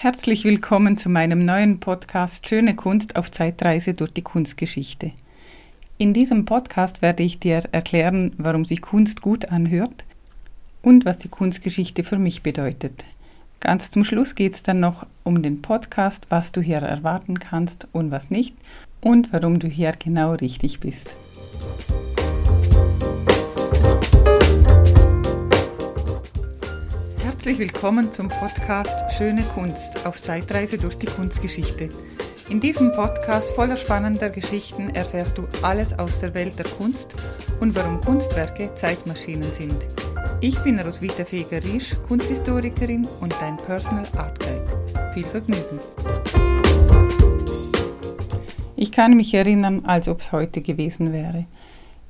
Herzlich willkommen zu meinem neuen Podcast Schöne Kunst auf Zeitreise durch die Kunstgeschichte. In diesem Podcast werde ich dir erklären, warum sich Kunst gut anhört und was die Kunstgeschichte für mich bedeutet. Ganz zum Schluss geht es dann noch um den Podcast, was du hier erwarten kannst und was nicht und warum du hier genau richtig bist. Herzlich willkommen zum Podcast Schöne Kunst auf Zeitreise durch die Kunstgeschichte. In diesem Podcast voller spannender Geschichten erfährst du alles aus der Welt der Kunst und warum Kunstwerke Zeitmaschinen sind. Ich bin Roswitha Feger-Riesch, Kunsthistorikerin und dein Personal Art Guide. Viel Vergnügen! Ich kann mich erinnern, als ob es heute gewesen wäre.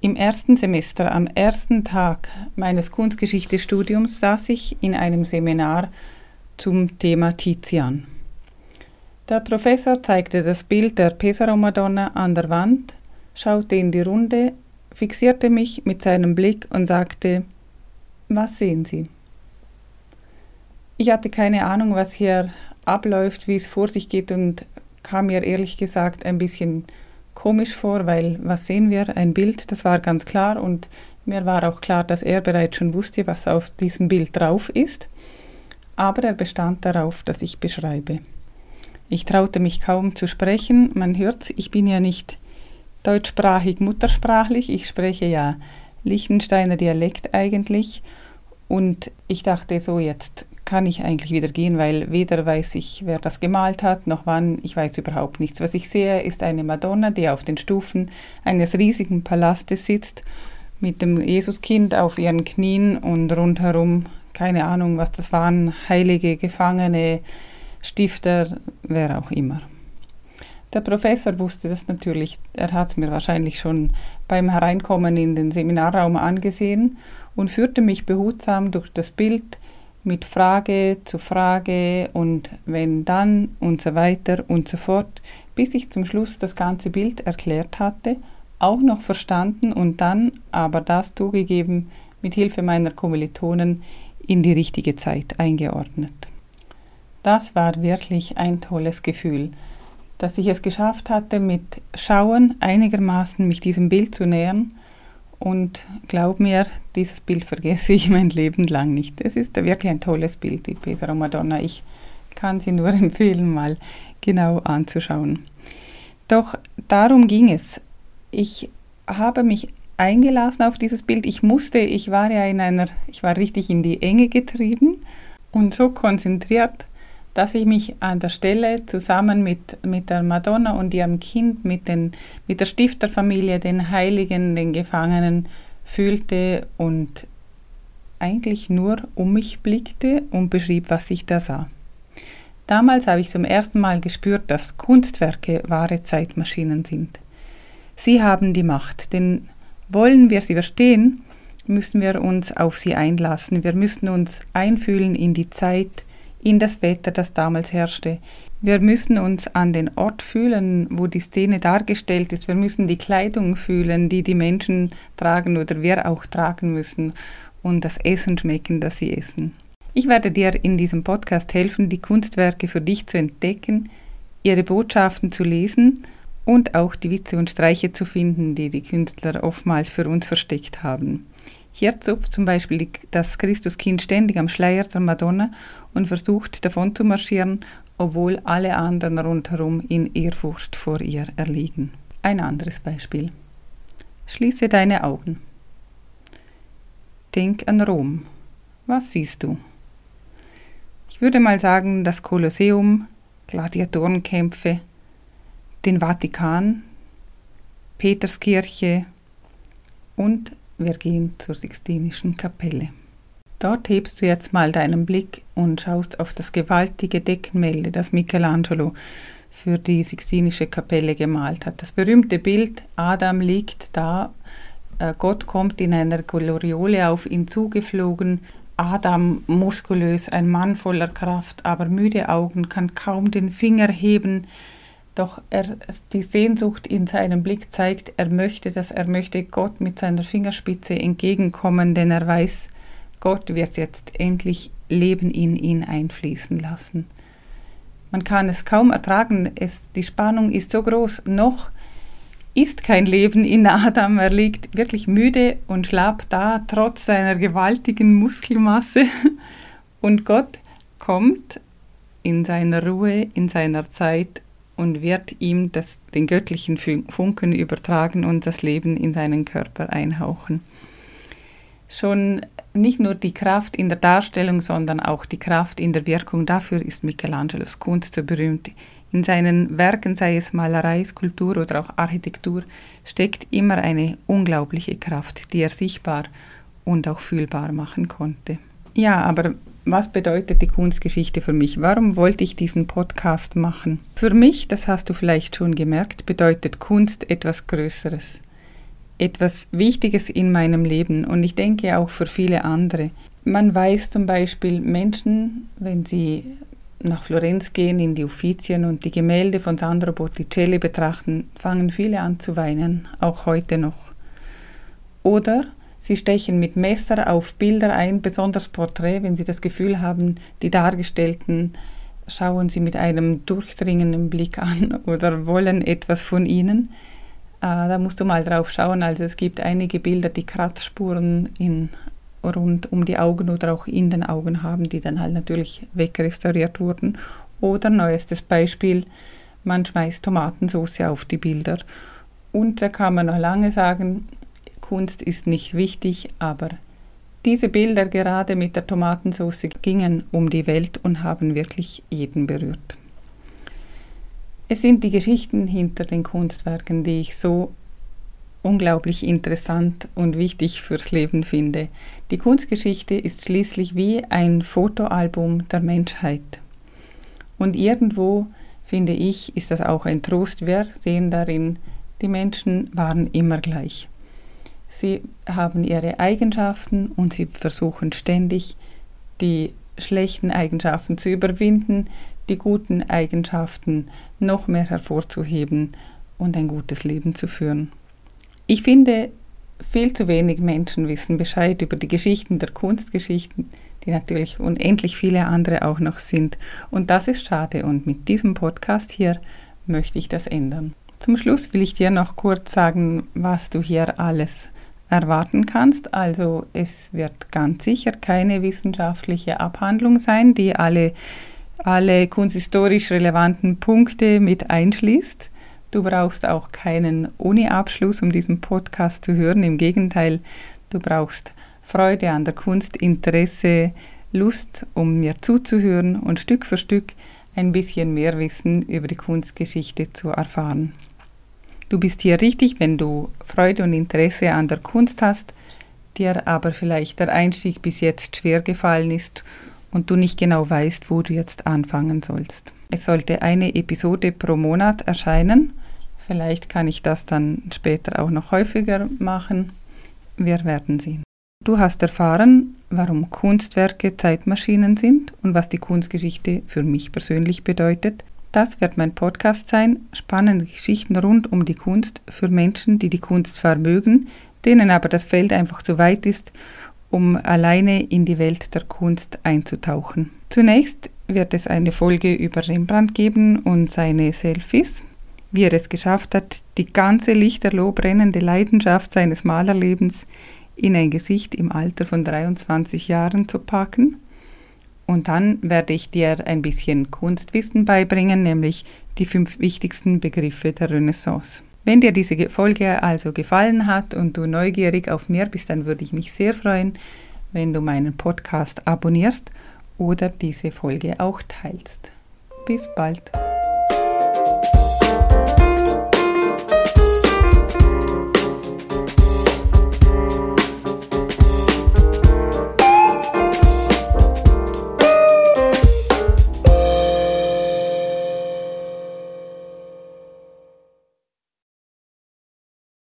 Im ersten Semester, am ersten Tag meines Kunstgeschichtestudiums, saß ich in einem Seminar zum Thema Tizian. Der Professor zeigte das Bild der Pesaro-Madonna an der Wand, schaute in die Runde, fixierte mich mit seinem Blick und sagte, was sehen Sie? Ich hatte keine Ahnung, was hier abläuft, wie es vor sich geht und kam mir ehrlich gesagt ein bisschen komisch vor, weil was sehen wir? Ein Bild, das war ganz klar und mir war auch klar, dass er bereits schon wusste, was auf diesem Bild drauf ist, aber er bestand darauf, dass ich beschreibe. Ich traute mich kaum zu sprechen, man hört, ich bin ja nicht deutschsprachig muttersprachlich, ich spreche ja Liechtensteiner Dialekt eigentlich und ich dachte so, jetzt kann ich eigentlich wieder gehen, weil weder weiß ich, wer das gemalt hat, noch wann, ich weiß überhaupt nichts. Was ich sehe, ist eine Madonna, die auf den Stufen eines riesigen Palastes sitzt, mit dem Jesuskind auf ihren Knien und rundherum, keine Ahnung, was das waren, heilige Gefangene, Stifter, wer auch immer. Der Professor wusste das natürlich, er hat es mir wahrscheinlich schon beim Hereinkommen in den Seminarraum angesehen und führte mich behutsam durch das Bild, mit Frage zu Frage und wenn dann und so weiter und so fort, bis ich zum Schluss das ganze Bild erklärt hatte, auch noch verstanden und dann aber das zugegeben mit Hilfe meiner Kommilitonen in die richtige Zeit eingeordnet. Das war wirklich ein tolles Gefühl, dass ich es geschafft hatte, mit Schauen einigermaßen mich diesem Bild zu nähern und glaub mir, dieses Bild vergesse ich mein Leben lang nicht. Es ist wirklich ein tolles Bild, die Pesaro Madonna. Ich kann sie nur empfehlen, mal genau anzuschauen. Doch darum ging es. Ich habe mich eingelassen auf dieses Bild. Ich musste, ich war ja in einer, ich war richtig in die Enge getrieben und so konzentriert, dass ich mich an der Stelle zusammen mit, mit der Madonna und ihrem Kind, mit, den, mit der Stifterfamilie, den Heiligen, den Gefangenen fühlte und eigentlich nur um mich blickte und beschrieb, was ich da sah. Damals habe ich zum ersten Mal gespürt, dass Kunstwerke wahre Zeitmaschinen sind. Sie haben die Macht, denn wollen wir sie verstehen, müssen wir uns auf sie einlassen. Wir müssen uns einfühlen in die Zeit, in das Wetter, das damals herrschte. Wir müssen uns an den Ort fühlen, wo die Szene dargestellt ist. Wir müssen die Kleidung fühlen, die die Menschen tragen oder wir auch tragen müssen und das Essen schmecken, das sie essen. Ich werde dir in diesem Podcast helfen, die Kunstwerke für dich zu entdecken, ihre Botschaften zu lesen und auch die Witze und Streiche zu finden, die die Künstler oftmals für uns versteckt haben. Hier zupft zum Beispiel das Christuskind ständig am Schleier der Madonna und versucht davon zu marschieren, obwohl alle anderen rundherum in Ehrfurcht vor ihr erliegen. Ein anderes Beispiel. Schließe deine Augen. Denk an Rom. Was siehst du? Ich würde mal sagen, das Kolosseum, Gladiatorenkämpfe, den Vatikan, Peterskirche und wir gehen zur Sixtinischen Kapelle. Dort hebst du jetzt mal deinen Blick und schaust auf das gewaltige Deckenmelde, das Michelangelo für die Sixtinische Kapelle gemalt hat. Das berühmte Bild, Adam liegt da, äh, Gott kommt in einer Gloriole auf ihn zugeflogen, Adam muskulös, ein Mann voller Kraft, aber müde Augen, kann kaum den Finger heben, doch er, die Sehnsucht in seinem Blick zeigt, er möchte das, er möchte Gott mit seiner Fingerspitze entgegenkommen, denn er weiß, Gott wird jetzt endlich Leben in ihn einfließen lassen. Man kann es kaum ertragen, es, die Spannung ist so groß, noch ist kein Leben in Adam, er liegt wirklich müde und schlapp da, trotz seiner gewaltigen Muskelmasse. Und Gott kommt in seiner Ruhe, in seiner Zeit und wird ihm das, den göttlichen Funken übertragen und das Leben in seinen Körper einhauchen. Schon nicht nur die Kraft in der Darstellung, sondern auch die Kraft in der Wirkung, dafür ist Michelangelos Kunst so berühmt. In seinen Werken, sei es Malerei, Skulptur oder auch Architektur, steckt immer eine unglaubliche Kraft, die er sichtbar und auch fühlbar machen konnte. Ja, aber was bedeutet die Kunstgeschichte für mich? Warum wollte ich diesen Podcast machen? Für mich, das hast du vielleicht schon gemerkt, bedeutet Kunst etwas Größeres, etwas Wichtiges in meinem Leben und ich denke auch für viele andere. Man weiß zum Beispiel Menschen, wenn sie nach Florenz gehen in die Uffizien und die Gemälde von Sandro Botticelli betrachten, fangen viele an zu weinen, auch heute noch. Oder Sie stechen mit Messer auf Bilder ein, besonders Porträt, wenn Sie das Gefühl haben, die Dargestellten schauen Sie mit einem durchdringenden Blick an oder wollen etwas von Ihnen. Äh, da musst du mal drauf schauen. Also es gibt einige Bilder, die Kratzspuren in, rund um die Augen oder auch in den Augen haben, die dann halt natürlich wegrestauriert wurden. Oder neuestes Beispiel, man schmeißt Tomatensauce auf die Bilder. Und da kann man noch lange sagen, Kunst ist nicht wichtig, aber diese Bilder gerade mit der Tomatensauce gingen um die Welt und haben wirklich jeden berührt. Es sind die Geschichten hinter den Kunstwerken, die ich so unglaublich interessant und wichtig fürs Leben finde. Die Kunstgeschichte ist schließlich wie ein Fotoalbum der Menschheit. Und irgendwo, finde ich, ist das auch ein Trost. Wir sehen darin, die Menschen waren immer gleich. Sie haben ihre Eigenschaften und sie versuchen ständig, die schlechten Eigenschaften zu überwinden, die guten Eigenschaften noch mehr hervorzuheben und ein gutes Leben zu führen. Ich finde, viel zu wenig Menschen wissen Bescheid über die Geschichten der Kunstgeschichten, die natürlich unendlich viele andere auch noch sind. Und das ist schade. Und mit diesem Podcast hier möchte ich das ändern. Zum Schluss will ich dir noch kurz sagen, was du hier alles erwarten kannst. Also es wird ganz sicher keine wissenschaftliche Abhandlung sein, die alle, alle kunsthistorisch relevanten Punkte mit einschließt. Du brauchst auch keinen Uni-Abschluss, um diesen Podcast zu hören. Im Gegenteil, du brauchst Freude an der Kunst, Interesse, Lust, um mir zuzuhören und Stück für Stück ein bisschen mehr Wissen über die Kunstgeschichte zu erfahren. Du bist hier richtig, wenn du Freude und Interesse an der Kunst hast, dir aber vielleicht der Einstieg bis jetzt schwer gefallen ist und du nicht genau weißt, wo du jetzt anfangen sollst. Es sollte eine Episode pro Monat erscheinen. Vielleicht kann ich das dann später auch noch häufiger machen. Wir werden sehen. Du hast erfahren, warum Kunstwerke Zeitmaschinen sind und was die Kunstgeschichte für mich persönlich bedeutet. Das wird mein Podcast sein. Spannende Geschichten rund um die Kunst für Menschen, die die Kunst vermögen, denen aber das Feld einfach zu weit ist, um alleine in die Welt der Kunst einzutauchen. Zunächst wird es eine Folge über Rembrandt geben und seine Selfies, wie er es geschafft hat, die ganze lichterloh brennende Leidenschaft seines Malerlebens in ein Gesicht im Alter von 23 Jahren zu packen. Und dann werde ich dir ein bisschen Kunstwissen beibringen, nämlich die fünf wichtigsten Begriffe der Renaissance. Wenn dir diese Folge also gefallen hat und du neugierig auf mehr bist, dann würde ich mich sehr freuen, wenn du meinen Podcast abonnierst oder diese Folge auch teilst. Bis bald.